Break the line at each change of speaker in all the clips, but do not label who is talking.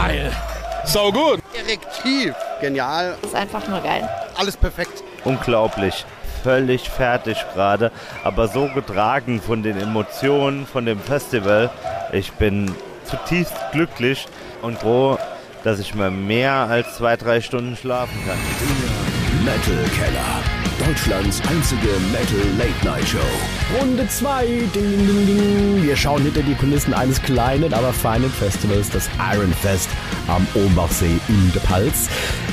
Geil. So gut.
Direktiv. Genial.
Das ist einfach nur geil.
Alles perfekt.
Unglaublich. Völlig fertig gerade, aber so getragen von den Emotionen, von dem Festival. Ich bin zutiefst glücklich und froh, dass ich mal mehr als zwei, drei Stunden schlafen kann.
Metal Keller. Deutschlands einzige Metal Late Night Show.
Runde 2. Ding, ding, ding. Wir schauen hinter die Kulissen eines kleinen, aber feinen Festivals, das Iron Fest am Ombachsee in der Palz.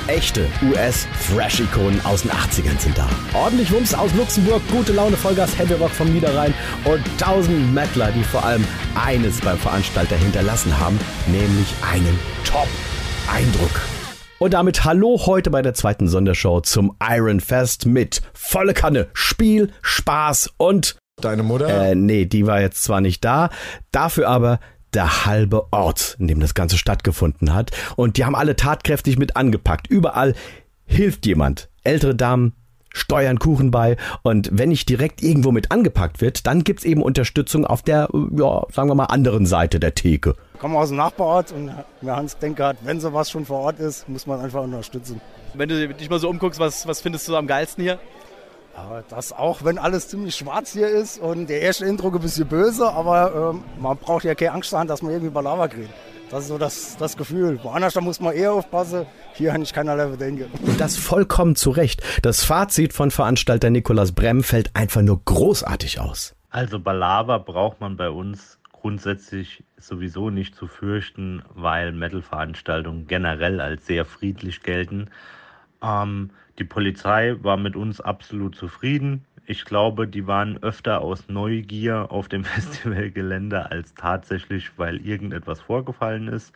Echte US-Thrash-Ikonen aus den 80ern sind da. Ordentlich Wumms aus Luxemburg, gute Laune, Vollgas, Heavy Rock vom Niederrhein und tausend Mettler, die vor allem eines beim Veranstalter hinterlassen haben, nämlich einen Top-Eindruck. Und damit hallo heute bei der zweiten Sondershow zum Iron Fest mit volle Kanne Spiel, Spaß und
Deine Mutter?
äh, nee, die war jetzt zwar nicht da, dafür aber der halbe Ort, in dem das Ganze stattgefunden hat. Und die haben alle tatkräftig mit angepackt. Überall hilft jemand. Ältere Damen steuern Kuchen bei. Und wenn nicht direkt irgendwo mit angepackt wird, dann gibt's eben Unterstützung auf der, äh, ja, sagen wir mal, anderen Seite der Theke.
komme aus dem Nachbarort und mir Hans Denker hat, wenn sowas schon vor Ort ist, muss man einfach unterstützen.
Wenn du dich mal so umguckst, was, was findest du am geilsten hier?
Aber das auch, wenn alles ziemlich schwarz hier ist und der erste Eindruck ein bisschen böse, aber ähm, man braucht ja keine Angst haben, dass man irgendwie Balava kriegt. Das ist so das, das Gefühl. Woanders da muss man eher aufpassen. Hier habe ich keinerlei Bedenken.
Und das vollkommen zu Recht. Das Fazit von Veranstalter Nikolaus Bremm fällt einfach nur großartig aus.
Also Balava braucht man bei uns grundsätzlich sowieso nicht zu fürchten, weil Metal-Veranstaltungen generell als sehr friedlich gelten. Ähm, die Polizei war mit uns absolut zufrieden. Ich glaube, die waren öfter aus Neugier auf dem Festivalgelände als tatsächlich, weil irgendetwas vorgefallen ist.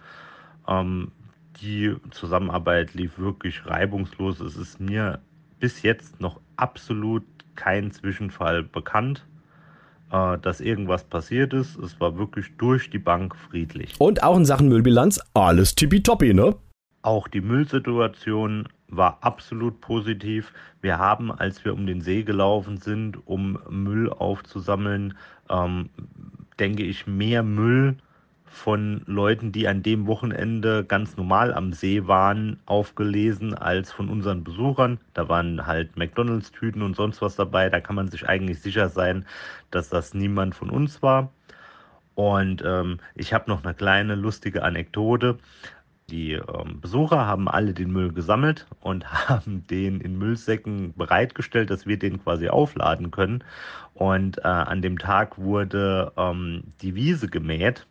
Ähm, die Zusammenarbeit lief wirklich reibungslos. Es ist mir bis jetzt noch absolut kein Zwischenfall bekannt, äh, dass irgendwas passiert ist. Es war wirklich durch die Bank friedlich.
Und auch in Sachen Müllbilanz alles tippitoppi, ne?
Auch die Müllsituation war absolut positiv. Wir haben, als wir um den See gelaufen sind, um Müll aufzusammeln, ähm, denke ich, mehr Müll von Leuten, die an dem Wochenende ganz normal am See waren, aufgelesen als von unseren Besuchern. Da waren halt McDonalds-Tüten und sonst was dabei. Da kann man sich eigentlich sicher sein, dass das niemand von uns war. Und ähm, ich habe noch eine kleine lustige Anekdote. Die ähm, Besucher haben alle den Müll gesammelt und haben den in Müllsäcken bereitgestellt, dass wir den quasi aufladen können. Und äh, an dem Tag wurde ähm, die Wiese gemäht.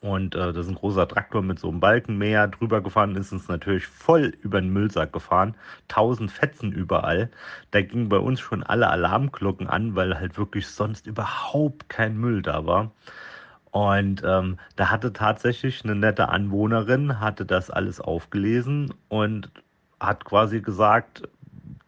Und äh, da ist ein großer Traktor mit so einem Balkenmäher drüber gefahren, ist uns natürlich voll über den Müllsack gefahren. Tausend Fetzen überall. Da gingen bei uns schon alle Alarmglocken an, weil halt wirklich sonst überhaupt kein Müll da war. Und ähm, da hatte tatsächlich eine nette Anwohnerin, hatte das alles aufgelesen und hat quasi gesagt,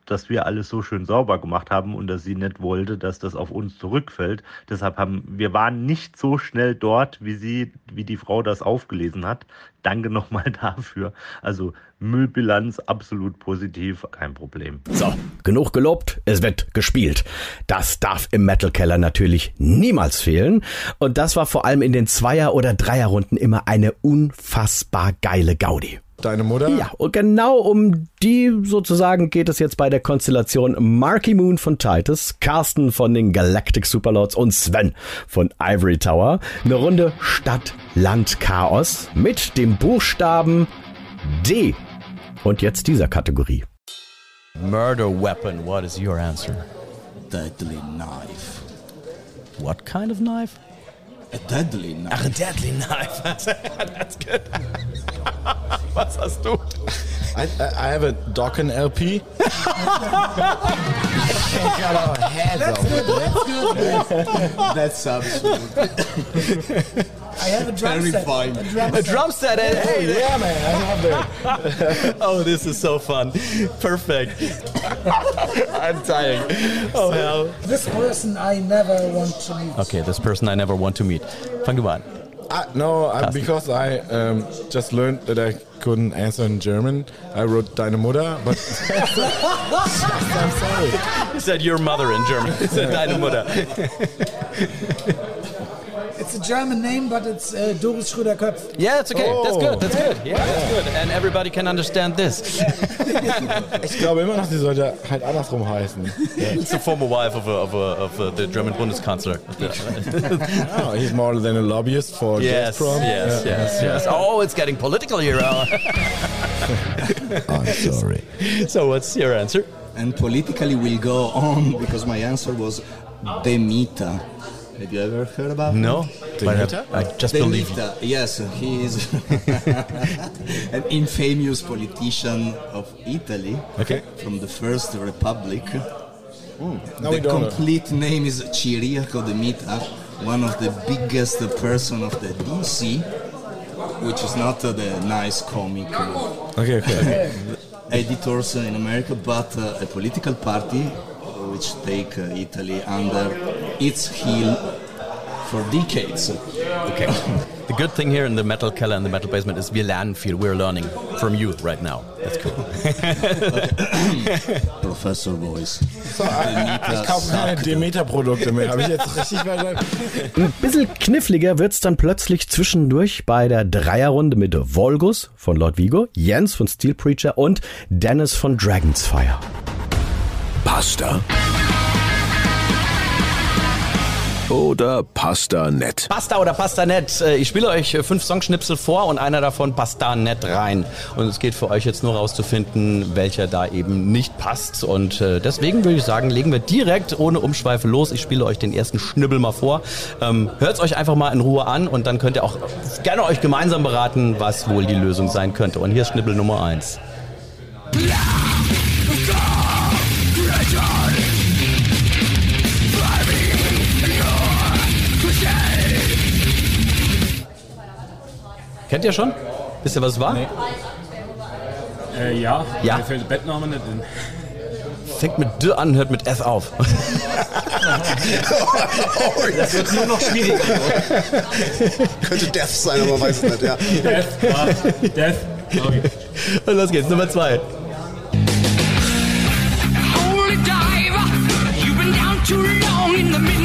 dass wir alles so schön sauber gemacht haben und dass sie nicht wollte, dass das auf uns zurückfällt. Deshalb haben wir waren nicht so schnell dort, wie sie, wie die Frau das aufgelesen hat. Danke nochmal dafür. Also Müllbilanz absolut positiv, kein Problem.
So, genug gelobt, es wird gespielt. Das darf im Metal Keller natürlich niemals fehlen. Und das war vor allem in den Zweier- oder Dreierrunden immer eine unfassbar geile Gaudi.
Deine Mutter?
Ja, und genau um die sozusagen geht es jetzt bei der Konstellation Marky Moon von Titus, Carsten von den Galactic Superlords und Sven von Ivory Tower. Eine Runde Stadt, Land, Chaos mit dem Buchstaben D. Und jetzt dieser Kategorie.
Murder weapon, what is your answer?
Deadly knife.
What kind of knife?
A deadly knife.
Ach, a deadly knife. That's good. Was hast du?
I, I I have a Dokken LP.
That's substitute.
I have a drum
Very
set.
fine.
A drum
A
set.
drum set. eh? Hey,
Yeah, man. I love that.
Oh, this is so fun. Perfect. I'm dying. Oh, hell.
This person I never want to meet.
Okay, this person I never want to meet. Fang du mal an.
I, no,
Carsten.
because I um, just learned that I couldn't answer in German. I wrote Deine Mutter, but I'm sorry.
He said your mother in German. He said deine Mutter.
It's it's a German name, but it's uh, Doris Schröder-Köpf.
Yeah, it's okay. That's good. That's
Yeah.
good. Yeah, that's good. And everybody can understand this.
Ich glaube immer noch, die sollte halt andersrum heißen.
It's the former wife of, a, of, a, of a, the German Bundeskanzler.
Oh, he's more than a lobbyist for
yes,
Gazprom.
yes,
Yeah.
yes, yes. Oh, it's getting political here.
I'm sorry.
so, what's your answer?
And politically we'll go on because my answer was Demita. Have you ever heard about
No,
him?
but I, I just believe you.
Yes, he is an infamous politician of Italy
Okay.
from the First Republic.
No,
the
don't know.
complete name is Ciriaco De Mita, one of the biggest person of the DC, which is not uh, the nice comic uh,
Okay, okay.
editors in America, but uh, a political party which take uh, Italy under its heel for decades.
Okay. The good thing here in the Metal Keller and the Metal Basement is wir lernen viel. We're learning from you right now. That's cool.
Professor voice.
Ich kaufe keine Demeter-Produkte mehr. Habe ich jetzt richtig?
Ein bisschen kniffliger wird's dann plötzlich zwischendurch bei der Dreierrunde mit Volgus von Lord Vigo, Jens von Steel Preacher und Dennis von Dragon's Fire.
Pasta. Oder Pasta nett.
Pasta oder Pasta nett. Äh, Ich spiele euch äh, fünf Songschnipsel vor und einer davon passt da nett rein. Und es geht für euch jetzt nur rauszufinden, welcher da eben nicht passt. Und äh, deswegen würde ich sagen, legen wir direkt ohne Umschweife los. Ich spiele euch den ersten Schnibbel mal vor. Ähm, Hört es euch einfach mal in Ruhe an und dann könnt ihr auch gerne euch gemeinsam beraten, was wohl die Lösung sein könnte. Und hier ist Schnibbel Nummer eins. Kennt ihr schon? Wisst ihr, was es war?
Äh, ja,
Ja.
mir fällt der Bettname nicht in.
Fängt mit D an, hört mit F auf.
Das wird nur noch schwieriger. Könnte Death sein, aber weiß es nicht, ja.
Death, ja, Death, sorry.
Und los geht's, Nummer zwei.
Holy diver, you've been down too long in the midnight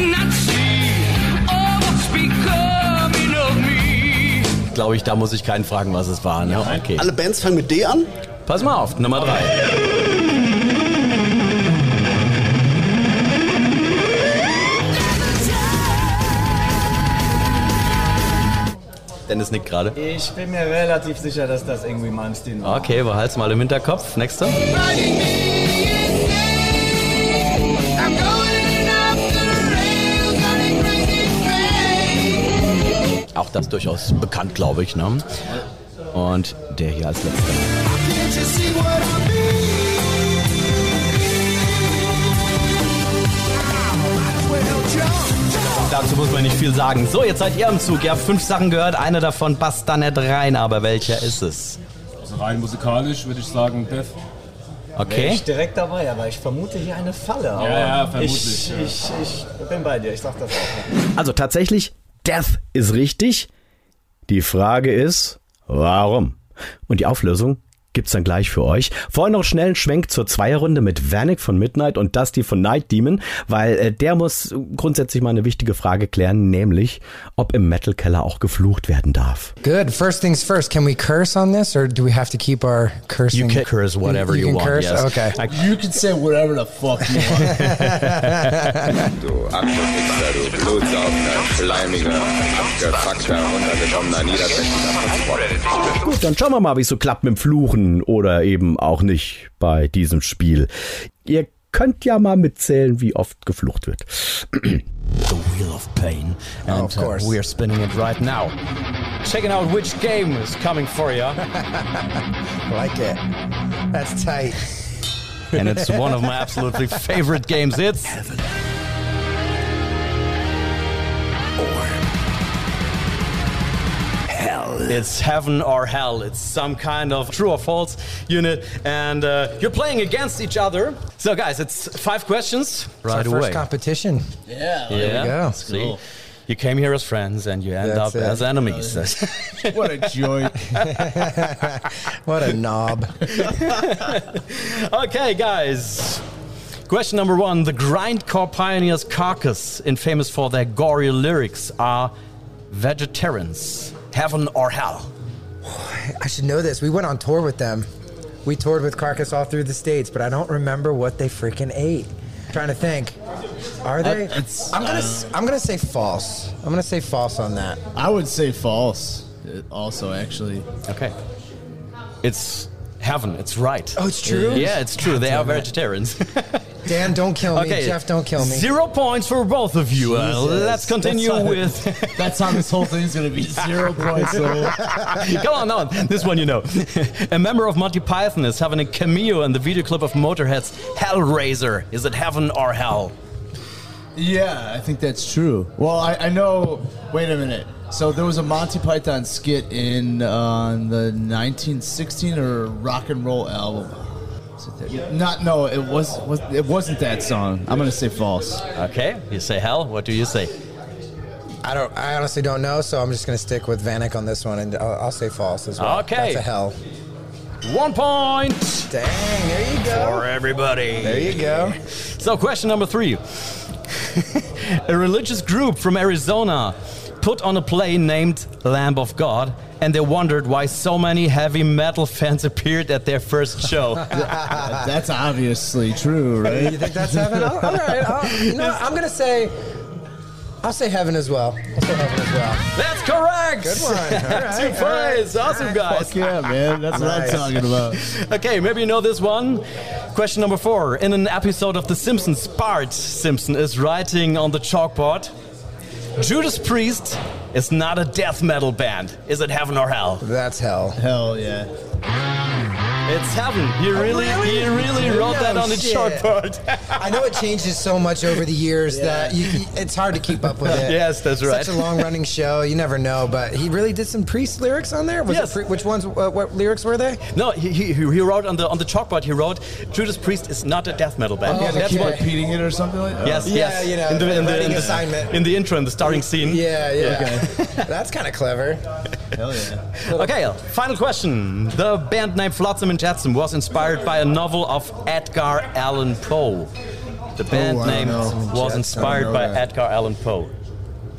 Glaube ich, da muss ich keinen fragen, was es war. Ne? Okay.
Alle Bands fangen mit D an?
Pass mal auf, Nummer drei. Dennis nickt gerade.
Ich bin mir relativ sicher, dass das irgendwie Malmsteen war.
Okay, behalt's mal im Hinterkopf. Nächster. Das durchaus bekannt, glaube ich. Ne? Und der hier als letzter. Dazu muss man nicht viel sagen. So, jetzt seid ihr am Zug. Ihr habt fünf Sachen gehört. Eine davon passt da nicht rein. Aber welcher ist es?
Also rein musikalisch würde ich sagen Death.
Wäre
Okay.
ich direkt dabei, aber ich vermute hier eine Falle. Aber
ja, vermutlich,
Ich,
ja.
ich, ich bin bei dir, ich sag das auch.
Also tatsächlich, Death ist richtig. Die Frage ist, warum? Und die Auflösung gibt's dann gleich für euch. Vorher noch schnell einen Schwenk zur Zweierrunde mit Vanek von Midnight und Dusty von Night Demon, weil äh, der muss grundsätzlich mal eine wichtige Frage klären, nämlich, ob im Metal Keller auch geflucht werden darf.
Good. First things first. Can we curse on this, or do we have to keep our cursing?
You can curse whatever you,
can
want.
Curse?
Yes.
Okay.
You can say whatever the fuck you want.
Du Akkufixer, du Blutsauger, schleimiger, abgefuckter, runtergekommener, niederträchtiger Transport.
Gut, dann schauen wir mal, wie es so klappt mit dem Fluchen oder eben auch nicht bei diesem Spiel. Ihr könnt ja mal mitzählen, wie oft geflucht wird.
The Wheel of Pain. And
Oh, of course.
Uh, we are spinning it right now. Checking out which game is coming for you.
like it. That's tight.
and it's one of my absolutely favorite games. It's
Hell.
It's heaven or hell. It's some kind of true or false unit, and uh, you're playing against each other. So, guys, it's five questions right
It's our
away.
first competition.
Yeah.
yeah,
we go.
See, you came here as friends, and you end
That's
up
it.
as enemies.
What a joy.
What a knob.
okay, guys. Question number one: The grindcore pioneers Carcass, infamous for their gory lyrics, are vegetarians? Heaven or hell?
I should know this. We went on tour with them. We toured with Carcass all through the states, but I don't remember what they freaking ate. trying to think. Are they?
Uh, it's-
I'm gonna.
uh,
s- I'm gonna say false. I'm gonna say false on that.
I would say false. uh, Also, actually.
Okay. It's heaven. It's right.
Oh, it's true?
Yeah, it's true. They are vegetarians.
Dan, don't kill me.
Okay.
Jeff, don't kill me.
Zero points for both of you. Uh,
Jesus.
let's continue
That's how-
with.
That's how this whole thing's gonna be. Zero points. So.
Come on, now this one you know. a member of Monty Python is having a cameo in the video clip of Motorhead's Hellraiser. Is it heaven or hell?
Yeah, I think that's true. Well, I, I know. Wait a minute. So there was a Monty Python skit in uh, the 1916 or rock and roll album. Is Not no, it was, was it wasn't that song. I'm gonna say false.
Okay, you say hell. What do you say?
I don't. I honestly don't know, so I'm just gonna stick with Vanek on this one, and I'll, I'll say false as well.
Okay.
That's a hell.
One point.
Dang, there you go.
For everybody.
There you go.
So, question number three. a religious group from Arizona put on a play named Lamb of God, and they wondered why so many heavy metal fans appeared at their first show.
That's obviously true, right?
You think that's heaven? All all right. I'll, you know, I'm gonna say. I'll say heaven as well. I'll say heaven as well.
That's correct.
Good one. All right,
Two
all right.
points. Awesome, guys.
Fuck yeah, man. That's
Nice.
what I'm talking about.
Okay, maybe you know this one. Question number four. In an episode of The Simpsons, Bart Simpson is writing on the chalkboard Judas Priest is not a death metal band. Is it heaven or hell?
That's hell.
Hell yeah.
It's heaven. He really, he really wrote that on the
shit.
chalkboard.
I know it changes so much over the years that you, you- it's hard to keep up with it.
Yes, that's right.
Such a long-running show, you never know. But he really did some priest lyrics on there. Was
Yes.
pre- which ones? Uh, what lyrics were they?
No, he, he, he wrote on the on the chalkboard. He wrote Judas Priest is not a death metal band.
Oh,
That's
Keep
what.
repeating it or something like that.
Yes,
Yeah,
yes.
you know,
in the, in the, in the,
assignment.
in the intro, in the starting scene.
Yeah, yeah. Okay. That's kind of clever.
Hell yeah.
Okay, final question. The band name Flotsam and Jetsam was inspired by a novel of Edgar Allan Poe. The band oh,
I
name was
Jetsam.
inspired by
that.
Edgar Allan Poe.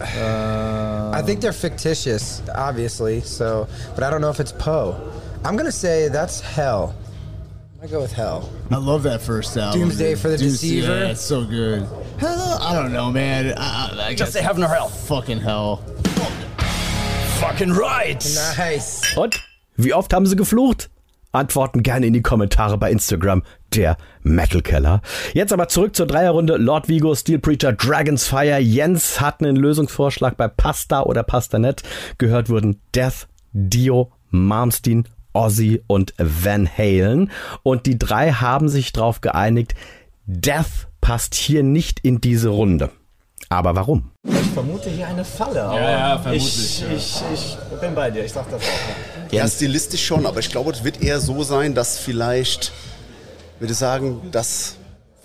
Uh, I think they're fictitious, obviously. So, but I don't know if it's Poe. I'm gonna say that's hell. I go with hell.
I love that first album.
Doomsday
dude.
for the
Doomsday,
Deceiver.
Yeah, it's so good. Hell, I don't know, man. I, I, I
Just
guess
say heaven or hell.
fucking hell.
Fucking right.
Nice.
Und? Wie oft haben sie geflucht? Antworten gerne in die Kommentare bei Instagram, der Metal Keller. Jetzt aber zurück zur Dreierrunde. Lord Vigo, Steel Preacher, Dragon's Fire, Jens hatten einen Lösungsvorschlag bei Pasta oder Pastanet. Gehört wurden Death, Dio, Malmsteen, Ozzy und Van Halen. Und die drei haben sich darauf geeinigt, Death passt hier nicht in diese Runde. Aber warum?
Ich vermute hier eine Falle. Aber
ja, vermutlich,
Ich,
ja.
ich, ich bin bei dir. Ich sag das auch.
Ja, stilistisch schon, aber ich glaube, es wird eher so sein, dass vielleicht, würde ich sagen, dass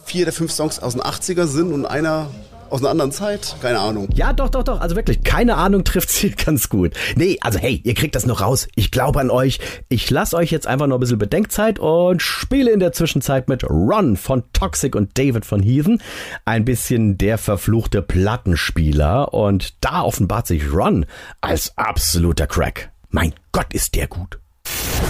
vier der fünf Songs aus den 80er sind und einer aus einer anderen Zeit. Keine Ahnung.
Ja, doch, doch, doch. Also wirklich, keine Ahnung trifft sie ganz gut. Nee, also hey, ihr kriegt das noch raus. Ich glaube an euch. Ich lasse euch jetzt einfach noch ein bisschen Bedenkzeit und spiele in der Zwischenzeit mit Ron von Toxic und David von Heathen. Ein bisschen der verfluchte Plattenspieler. Und da offenbart sich Ron als absoluter Crack. Mein Gott, ist der gut.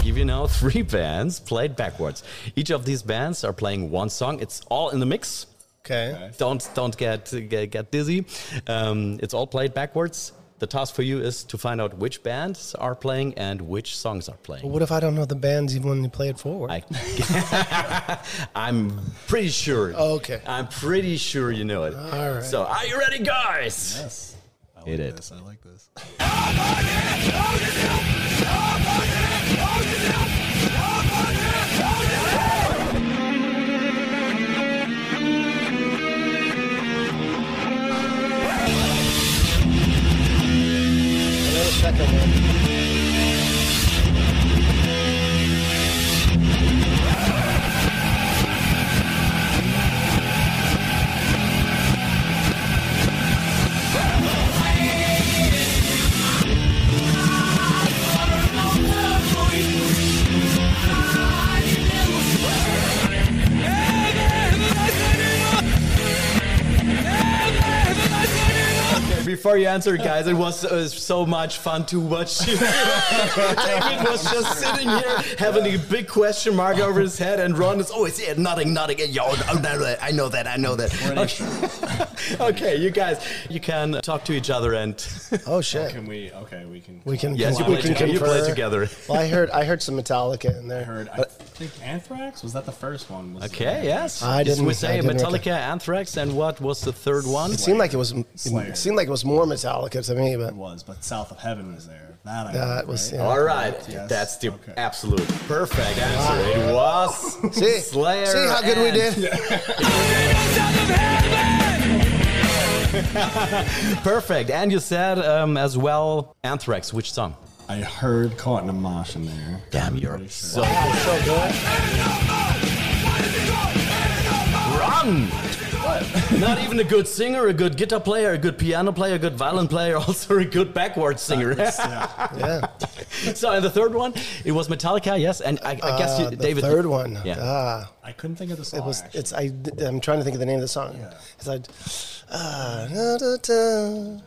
give you now three bands played backwards. Each of these bands are playing one song. It's all in the mix.
Okay.
Don't don't get get, get dizzy. Um, it's all played backwards. The task for you is to find out which bands are playing and which songs are playing.
Well, what if I don't know the bands even when you play it forward?
I, I'm pretty sure.
Oh, okay.
I'm pretty sure you know it.
All right.
So, are you ready, guys?
Yes.
I Hit it.
I like this.
Answer, guys, it was uh, so much fun to watch you. David was just sitting here having a big question mark over his head, and Ron is always yeah, nodding, nodding. Yo, oh, no, I know that, I know that. Okay. okay, you guys, you can talk to each other and.
Oh shit.
Can we? Okay, we can.
We can.
Yes, you
we
play
can
together. You play together.
Well, I heard. I heard some Metallica in there.
I heard. I think Anthrax was that the first one? Was
Okay, yes.
I didn't-
We say
I didn't
Metallica, Anthrax, and what was the third one?
It seemed like it was.
Slayer.
It seemed like it was more Metallica to me, but
It was, but South of Heaven was there. That I
That
know,
was-
right?
yeah.
All right,
Yes.
that's the absolute perfect answer. It was
See?
Slayer.
See how good we
and-
did?
Perfect. And you said um, as well Anthrax. Which song?
I heard Caught in a Mosh in there.
Damn, you're so
so good.
Run! Not even a good singer, a good guitar player, a good piano player, a good violin player, also a good backwards singer.
Yeah.
so, and the third one, it was Metallica, yes. And I, I guess you,
Uh, the
David.
third one.
Yeah.
Ah.
I couldn't think of the song.
It was.
actually.
It's. I. I'm trying to think of the name of the song. It's like. Uh, da, da, da,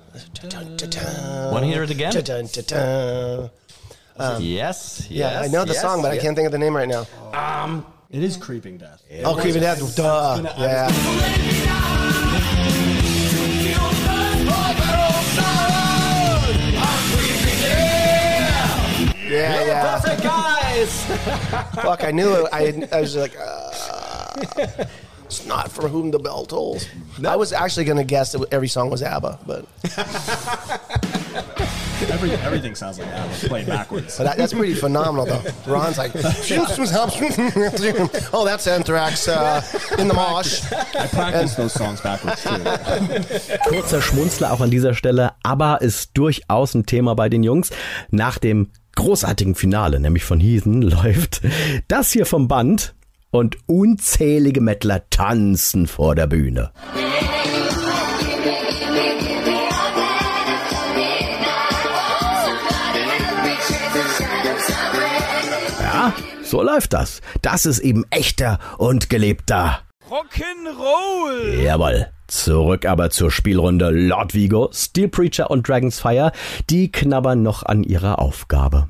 da, da, da,
Wanna hear it again?
da, da, da, da. Um,
yes,
Yeah, I know the
yes,
song, but I can't think of the name right now.
Um,
it is Creeping Death.
oh, Creeping Death. Duh. Yeah. Yeah, yeah.
Perfect, guys!
Fuck, I knew it. I, I was like, uh, it's not for whom the bell tolls. I was actually going to guess that every song was ABBA, but
Every, everything sounds like that. Played backwards.
but that, that's pretty phenomenal, though. Ron's like, oh, that's Anthrax uh, in the mosh.
I practiced those songs backwards too.
Kurzer Schmunzler auch an dieser Stelle. ABBA ist durchaus ein Thema bei den Jungs. Nach dem großartigen Finale, nämlich von Heathen, läuft das hier vom Band und unzählige Mettler tanzen vor der Bühne. So läuft das. Das ist eben echter und gelebter
Rock'n'Roll!
Jawohl. Zurück aber zur Spielrunde Lord Vigo, Steel Preacher und Dragon's Fire. Die knabbern noch an ihrer Aufgabe.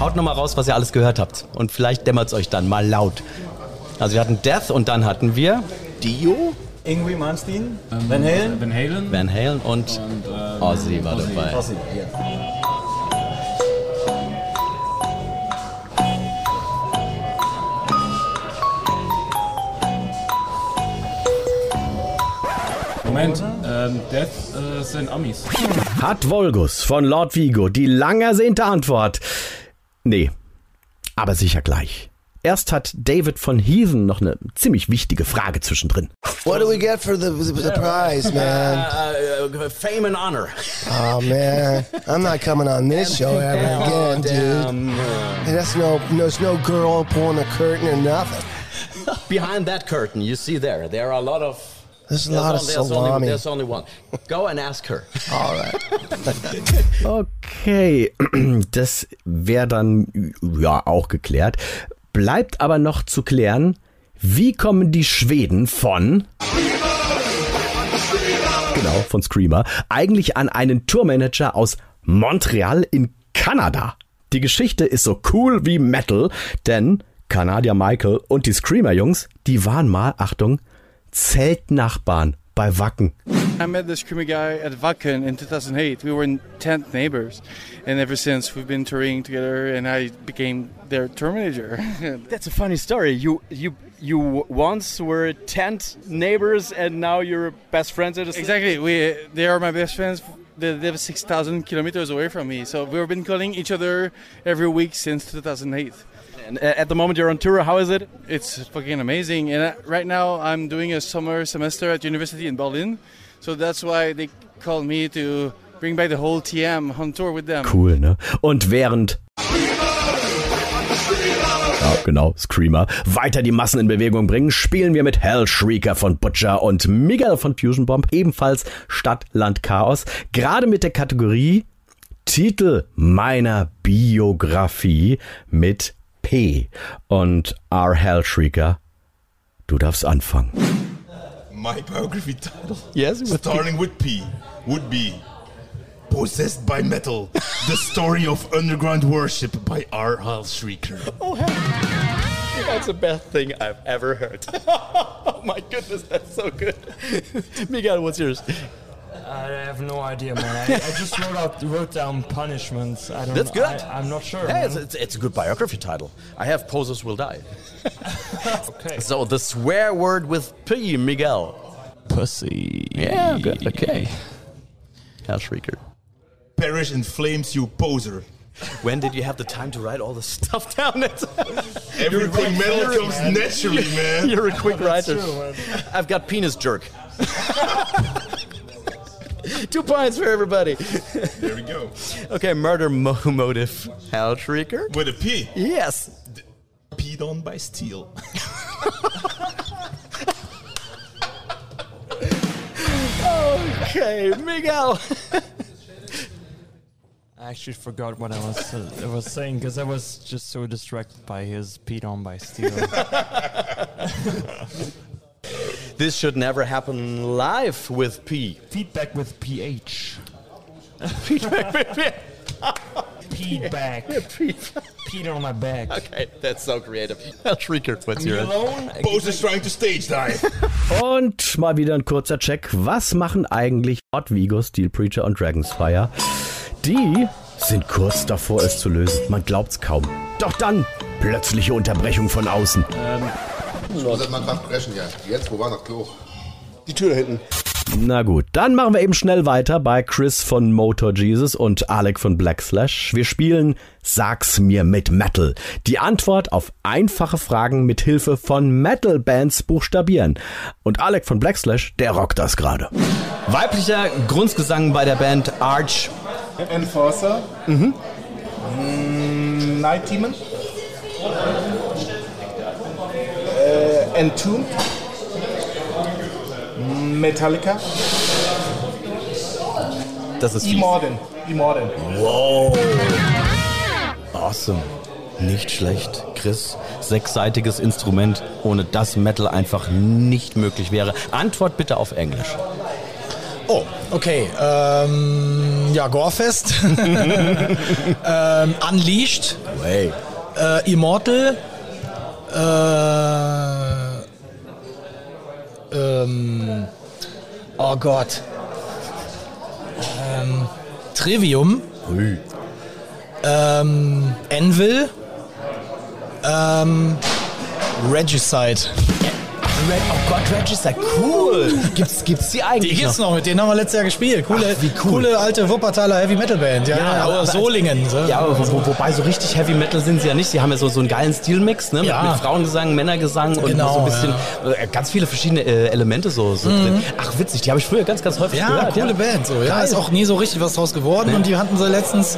Haut nochmal raus, was ihr alles gehört habt. Und vielleicht dämmert es euch dann mal laut. Also wir hatten Death und dann hatten wir
Dio?
Ingrid Malmsteen, Van Halen.
Van Halen.
Van Halen und,
ähm,
Ozzy war dabei.
Ozzy, ja.
Moment, ähm, Death äh, sind Amis.
Hat Volgus von Lord Vigo die lang ersehnte Antwort? Nee, aber sicher gleich. Erst hat David von Heathen noch eine ziemlich wichtige Frage zwischendrin.
What do we get for the, the prize, man?
Uh, uh, fame and honor.
Oh, man. I'm not coming on this show ever again, dude.
Damn.
Hey, That's no, there's no girl pulling a curtain or nothing.
Behind that curtain, you see there, there are a lot of.
There's a lot of
there's only,
salami.
there's only one. Go and ask her.
All right.
Okay, das wäre dann ja auch geklärt. Bleibt aber noch zu klären, wie kommen die Schweden von genau von Screamer eigentlich an einen Tourmanager aus Montreal in Kanada? Die Geschichte ist so cool wie Metal, denn Kanadier Michael und die Screamer Jungs, die waren mal, Achtung, Zeltnachbarn bei Wacken.
I met the screamer guy at Wacken in 2008. We were in tent neighbors, and ever since we've been touring together, and I became their tour manager.
That's a funny story. You you you once were tent neighbors and now you're best friends at the
exactly. We they are my best friends. They live 6,000 kilometers away from me, so we've been calling each other every week since 2008.
And uh, at the moment you're on tour. How is it?
It's fucking amazing. And uh, right now I'm doing a summer semester at university in Berlin, so that's why they called me to bring back the whole TM on tour with them.
Cool, ne? Und während ja, genau, Screamer. Weiter die Massen in Bewegung bringen, spielen wir mit Hell Shrieker von Butcher und Miguel von Fusion Bomb, ebenfalls Stadt, Land, Chaos. Gerade mit der Kategorie Titel meiner Biografie mit P. Und R. Hell Shrieker, du darfst anfangen.
My biography title.
Yes,
starting with P would be Possessed by Metal, the story of underground worship by R. Hal Shrieker.
Oh, That's the best thing I've ever heard. oh my goodness, that's so good. Miguel, what's yours?
I have no idea, man. I, I just wrote out wrote down punishments. I don't.
That's good.
I, am not sure.
Yeah, it's, it's, it's a good biography title. I have Posers Will Die.
okay.
So the swear word with P, Miguel.
Pussy.
Yeah, good. Okay. Herr Shrieker.
Perish in flames, you poser.
When did you have the time to write all this stuff down?
Everything metal comes naturally, man.
You're a quick writer.
true.
I've got penis jerk. Two points for everybody.
There we go.
Okay, murder mo- motive. Hal Shrieker.
With a P.
Yes.
Peed on by steel.
Okay, Miguel.
I actually forgot what I was uh, I was saying because I was just so distracted by his Pete on by steel.
This should never happen live with P.
Feedback with PH.
Feedback with P.
Feedback. Pete on my back.
Okay, that's so creative. Shrieker, what's
alone?
Poser's trying to stage dive.
Und mal wieder ein kurzer Check. Was machen eigentlich Hot Vigo, Steel Preacher und Dragonsfire? Die sind kurz davor, es zu lösen. Man glaubt's kaum. Doch dann plötzliche Unterbrechung von außen.
Ich muss mal gerade crashen, ja. Jetzt, wo war noch Klo?
Die Tür da hinten.
Na gut, dann machen wir eben schnell weiter bei Chris von Motor Jesus und Alec von Black Slash. Wir spielen Sag's mir mit Metal. Die Antwort auf einfache Fragen mit Hilfe von Metal-Bands buchstabieren. Und Alec von Black Slash, der rockt das gerade.
Weiblicher Grundgesang bei der Band Arch.
Enforcer.
Mhm.
Mm, Night Demon. Entombed. Metallica.
Das ist fies.
Immortan. Immortan.
Wow. Awesome. Nicht schlecht. Chris, sechsseitiges Instrument, ohne das Metal einfach nicht möglich wäre. Antwort bitte auf Englisch.
Oh, okay. Ähm, ja, Gorefest. ähm, Unleashed.
Way.
Äh, Immortal. Äh, ähm, oh Gott. Ähm, Trivium. Ähm, Anvil. Ähm, Regicide.
Red, oh Gott, Regicide, cool. Gibt's, gibt's die eigentlich
Die gibt's noch, mit denen haben wir letztes Jahr gespielt. Coole, coole alte Wuppertaler Heavy Metal Band. Ja, ja,
aber-
aus Solingen. So.
Ja, aber wo, wobei so richtig Heavy Metal sind sie ja nicht. Sie haben ja so, so einen geilen Stilmix, ne? Mit,
Ja.
mit Frauengesang, Männergesang und
Genau,
so ein bisschen äh, ganz viele verschiedene äh, Elemente so, so
Mhm.
drin. Ach, witzig, die habe ich früher ganz, ganz häufig
Ja,
gehört.
coole Band. So, ja,
Geil.
ist auch nie so richtig was draus geworden.
Nee.
Und die hatten sie letztens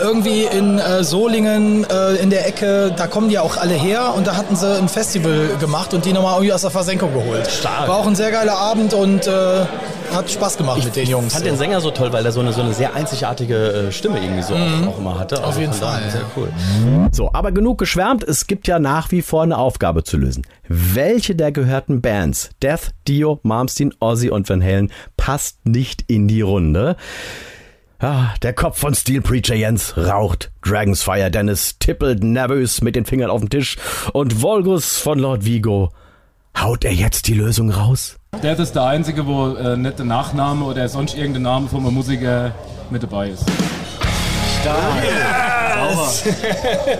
irgendwie in äh, Solingen äh, in der Ecke, da kommen die auch alle her und da hatten sie ein Festival gemacht und die nochmal irgendwie aus der Versenkung geholt.
Stark.
War auch ein sehr geiler Abend und äh, hat Spaß gemacht mit den Jungs.
Ich fand den Sänger so toll, weil er so eine, so eine sehr einzigartige äh, Stimme irgendwie so
Mhm.
auch, auch immer hatte.
Auf jeden
von daher
Fall,
Sehr
ja.
cool.
So, aber genug geschwärmt. Es gibt ja nach wie vor eine Aufgabe zu lösen. Welche der gehörten Bands, Death, Dio, Malmsteen, Ozzy und Van Halen, passt nicht in die Runde? Ah, der Kopf von Steel Preacher Jens raucht. Dragons Fire Dennis tippelt nervös mit den Fingern auf den Tisch. Und Volgus von Lord Vigo, haut er jetzt die Lösung raus?
Death ist der einzige, wo äh, nicht der Nachname oder sonst irgendein Name von einem Musiker mit dabei ist.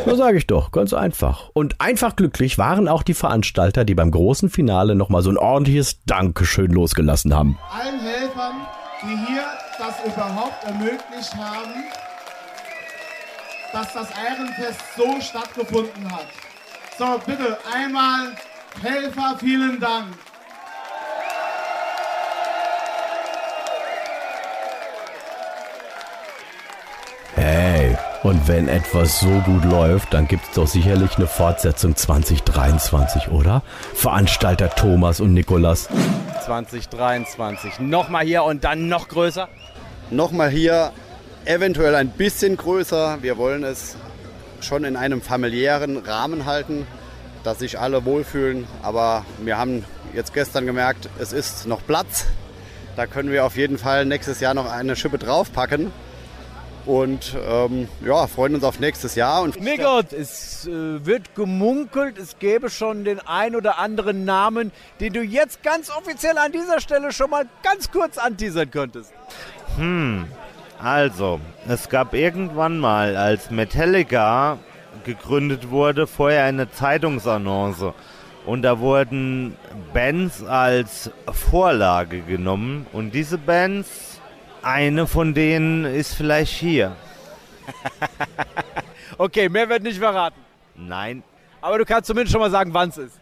So sage ich doch, ganz einfach. Und einfach glücklich waren auch die Veranstalter, die beim großen Finale nochmal so ein ordentliches Dankeschön losgelassen haben.
allen Helfern, die hier das überhaupt ermöglicht haben, dass das Ehrenfest so stattgefunden hat. So, bitte einmal Helfer, vielen Dank.
Hey, und wenn etwas so gut läuft, dann gibt's doch sicherlich eine Fortsetzung 2023, oder? Veranstalter Thomas und Nikolas.
2023. Nochmal hier und dann noch größer.
Nochmal hier, eventuell ein bisschen größer. Wir wollen es schon in einem familiären Rahmen halten, dass sich alle wohlfühlen. Aber wir haben jetzt gestern gemerkt, es ist noch Platz. Da können wir auf jeden Fall nächstes Jahr noch eine Schippe draufpacken. Und ähm, ja, freuen uns auf nächstes Jahr. Und
Miggot, es äh, wird gemunkelt, es gäbe schon den ein oder anderen Namen, den du jetzt ganz offiziell an dieser Stelle schon mal ganz kurz anteasern könntest.
Hm, also, es gab irgendwann mal, als Metallica gegründet wurde, vorher eine Zeitungsannonce. Und da wurden Bands als Vorlage genommen. Und diese Bands, eine von denen ist vielleicht hier.
Okay, mehr wird nicht verraten.
Nein,
Aber du kannst zumindest schon mal sagen, wann es ist.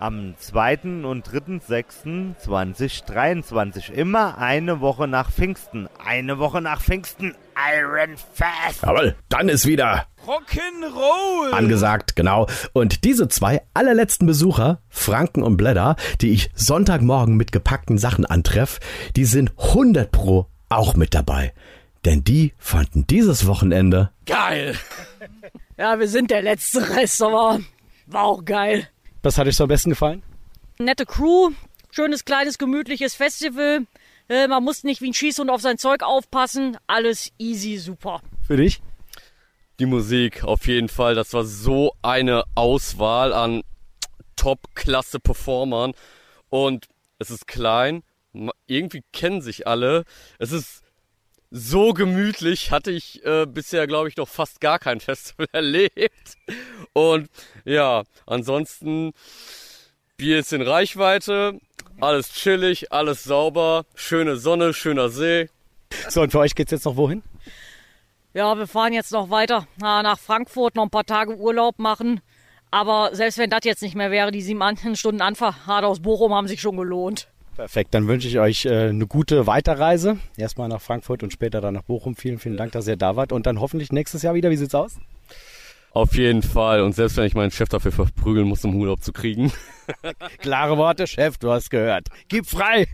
Am 2. und 3.6.2023. Immer eine Woche nach Pfingsten. Eine Woche nach Pfingsten. Iron Fest.
Jawohl, dann ist wieder
Rock'n'Roll!
angesagt, genau. Und diese zwei allerletzten Besucher, Franken und Blätter, die ich Sonntagmorgen mit gepackten Sachen antreff, die sind 100 pro auch mit dabei. Denn die fanden dieses Wochenende
Geil. Ja, wir sind der letzte Rest, aber war auch geil.
Was hat euch so am besten gefallen?
Nette Crew, schönes, kleines, gemütliches Festival. Äh, man muss nicht wie ein Schießhund auf sein Zeug aufpassen. Alles easy, super.
Für dich?
Die Musik, auf jeden Fall. Das war so eine Auswahl an Top-Klasse-Performern. Und es ist klein. Irgendwie kennen sich alle. Es ist so gemütlich. Hatte ich äh, bisher, glaube ich, noch fast gar kein Festival erlebt. Und ja, ansonsten Bier ist in Reichweite. Alles chillig, alles sauber. Schöne Sonne, schöner See.
So, und für euch geht's jetzt noch wohin?
Ja, wir fahren jetzt noch weiter na, nach Frankfurt, noch ein paar Tage Urlaub machen. Aber selbst wenn das jetzt nicht mehr wäre, die sieben Stunden Anfahrt aus Bochum haben sich schon gelohnt.
Perfekt, dann wünsche ich euch äh, eine gute Weiterreise. Erstmal nach Frankfurt und später dann nach Bochum. Vielen, vielen Dank, dass ihr da wart. Und dann hoffentlich nächstes Jahr wieder. Wie sieht's aus?
Auf jeden Fall. Und selbst wenn ich meinen Chef dafür verprügeln muss, um Urlaub zu kriegen.
Klare Worte, Chef, du hast gehört. Gib frei!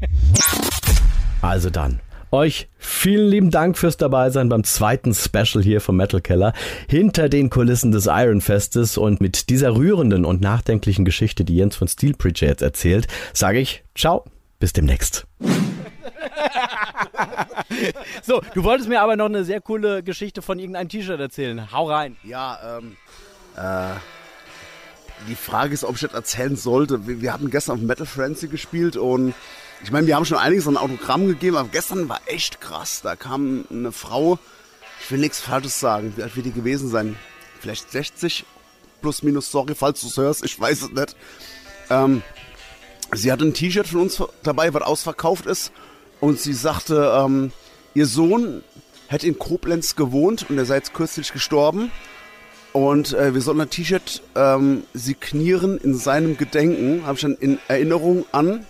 Also dann, euch vielen lieben Dank fürs Dabeisein beim zweiten Special hier vom Metal Keller hinter den Kulissen des Iron Festes und mit dieser rührenden und nachdenklichen Geschichte, die Jens von Steel Preacher jetzt erzählt, sage ich ciao, bis demnächst.
So, du wolltest mir aber noch eine sehr coole Geschichte von irgendeinem T-Shirt erzählen. Hau rein.
Ja, ähm, äh, die Frage ist, ob ich das erzählen sollte. Wir, wir hatten gestern auf Metal Frenzy gespielt und ich meine, wir haben schon einiges an Autogramm gegeben, aber gestern war echt krass. Da kam eine Frau, ich will nichts Falsches sagen, wie alt wird die gewesen sein? Vielleicht 60 plus minus, sorry, falls du es hörst, ich weiß es nicht. Ähm, sie hatte ein T-Shirt von uns dabei, was ausverkauft ist und sie sagte, ähm, ihr Sohn hätte in Koblenz gewohnt und er sei jetzt kürzlich gestorben. Und äh, wir sollen ein T-Shirt ähm, signieren in seinem Gedenken, habe ich dann in Erinnerung an,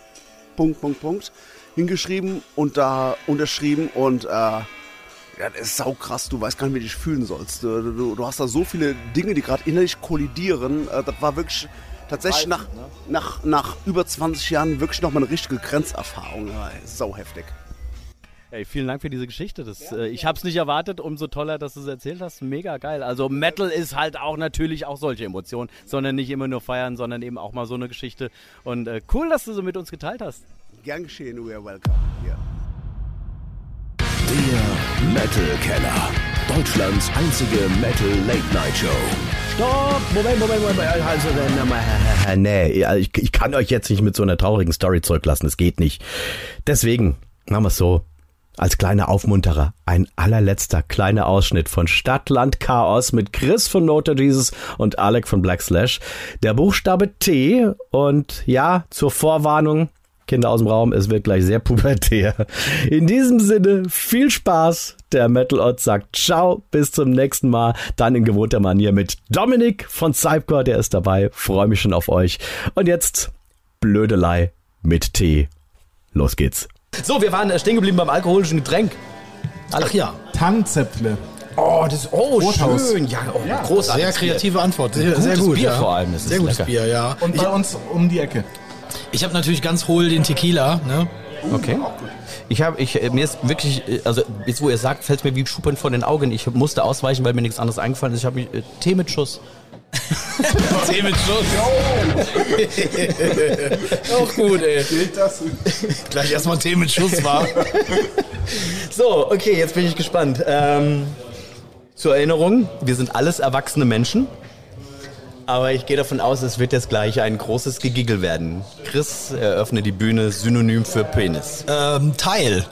Punkt, Punkt, Punkt, hingeschrieben und da unterschrieben und äh, ja, das ist saukrass, du weißt gar nicht, wie du dich fühlen sollst. Du, du, du hast da so viele Dinge, die gerade innerlich kollidieren. Äh, das war wirklich tatsächlich nach, nach, nach über 20 Jahren wirklich nochmal eine richtige Grenzerfahrung. Sau heftig.
Ey, vielen Dank für diese Geschichte. Das, äh, ich habe es nicht erwartet, umso toller, dass du es erzählt hast. Mega geil. Also Metal ist halt auch natürlich auch solche Emotionen, sondern nicht immer nur feiern, sondern eben auch mal so eine Geschichte. Und äh, cool, dass du so mit uns geteilt hast.
Gern geschehen, we are welcome. Ja.
Der Metal Keller. Deutschlands einzige Metal Late Night Show.
Stopp! Moment, Moment, Moment. Also, nee, ich, ich kann euch jetzt nicht mit so einer traurigen Story zurücklassen. Das geht nicht. Deswegen machen wir es so. Als kleiner Aufmunterer, ein allerletzter kleiner Ausschnitt von Stadtland Chaos mit Chris von Note Jesus und Alec von Black Slash. Der Buchstabe T und ja, zur Vorwarnung, Kinder aus dem Raum, es wird gleich sehr pubertär. In diesem Sinne, viel Spaß. Der Metal Ott sagt Ciao, bis zum nächsten Mal. Dann in gewohnter Manier mit Dominik von Cypcore, der ist dabei. Freue mich schon auf euch. Und jetzt Blödelei mit T. Los geht's.
So, wir waren äh, stehen geblieben beim alkoholischen Getränk.
Ach ja.
Tannenzäpfle.
Oh, das oh
Rothaus.
schön. Ja, oh,
Ja,
großartig. Sehr kreative Antwort. Sehr, Gutes sehr gut.
Bier
ja.
vor allem, das ist
sehr gutes
lecker.
Bier, ja.
Und bei uns um die Ecke.
Ich habe natürlich ganz hohl den Tequila. Ne?
Okay. Ich habe, ich, äh, mir ist wirklich, äh, also jetzt wo ihr sagt, fällt mir wie Schuppen von den Augen. Ich musste ausweichen, weil mir nichts anderes eingefallen ist. Ich habe mich äh, Tee mit Schuss.
Tee mit Schuss. Auch gut, ey.
Gilt das?
Gleich erstmal Tee mit Schuss war.
So, okay, jetzt bin ich gespannt. Ähm,
Zur Erinnerung, wir sind alles erwachsene Menschen. Aber ich gehe davon aus, es wird jetzt gleich ein großes Gegigel werden. Chris eröffne die Bühne synonym für Penis.
Ähm, Teil.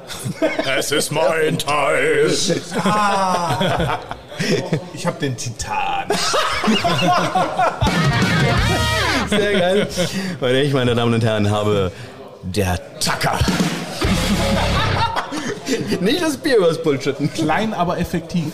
Es ist mein Teil.
Ah.
Ich hab den Titan.
Sehr geil. Und ich, meine Damen und Herren, habe der Tacker. Nicht das Bier übers Bullshitten.
Klein, aber effektiv.